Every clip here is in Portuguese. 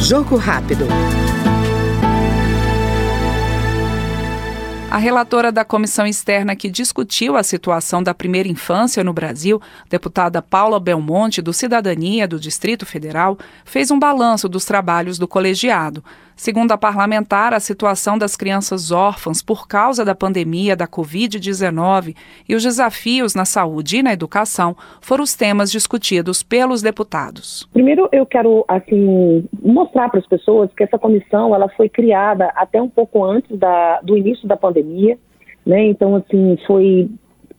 Jogo rápido. A relatora da comissão externa que discutiu a situação da primeira infância no Brasil, deputada Paula Belmonte, do Cidadania do Distrito Federal, fez um balanço dos trabalhos do colegiado. Segundo a parlamentar, a situação das crianças órfãs por causa da pandemia da Covid-19 e os desafios na saúde e na educação foram os temas discutidos pelos deputados. Primeiro, eu quero assim mostrar para as pessoas que essa comissão ela foi criada até um pouco antes da, do início da pandemia, né? Então, assim, foi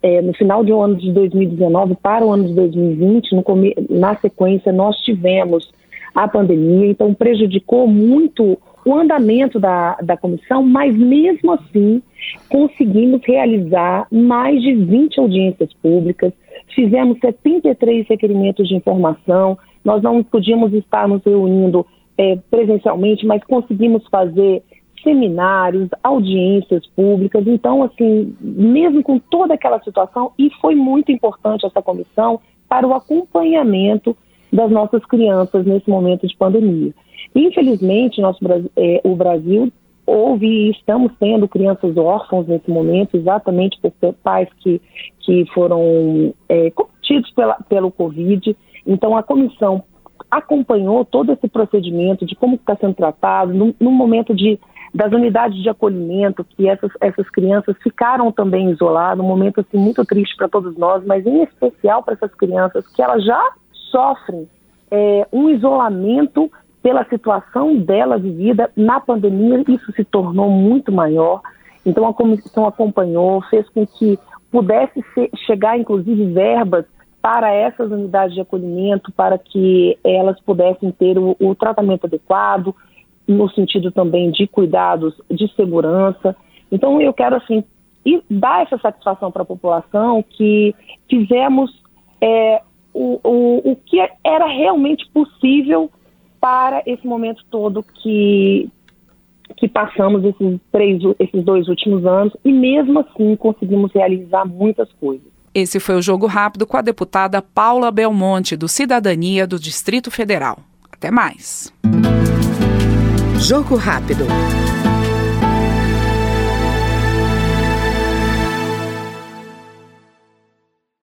é, no final do ano de 2019 para o ano de 2020, no, na sequência, nós tivemos a pandemia, então prejudicou muito o andamento da, da comissão, mas mesmo assim conseguimos realizar mais de 20 audiências públicas, fizemos 73 requerimentos de informação, nós não podíamos estar nos reunindo é, presencialmente, mas conseguimos fazer seminários, audiências públicas. Então, assim, mesmo com toda aquela situação, e foi muito importante essa comissão para o acompanhamento das nossas crianças nesse momento de pandemia. Infelizmente, nosso, é, o Brasil houve e estamos tendo crianças órfãos nesse momento, exatamente por pais que, que foram é, cometidos pela, pelo Covid. Então, a comissão acompanhou todo esse procedimento de como está sendo tratado, no, no, momento de, das unidades de acolhimento, que essas, essas crianças ficaram também isoladas, um momento assim, muito triste para todos nós, mas em especial para essas crianças que elas já sofrem é, um isolamento pela situação dela vivida na pandemia, isso se tornou muito maior. Então a comissão acompanhou, fez com que pudesse ser, chegar inclusive verbas para essas unidades de acolhimento, para que elas pudessem ter o, o tratamento adequado, no sentido também de cuidados de segurança. Então eu quero assim dar essa satisfação para a população que fizemos é, o, o, o que era realmente possível para esse momento todo que, que passamos esses, três, esses dois últimos anos e mesmo assim conseguimos realizar muitas coisas. Esse foi o Jogo Rápido com a deputada Paula Belmonte, do Cidadania do Distrito Federal. Até mais. Jogo Rápido.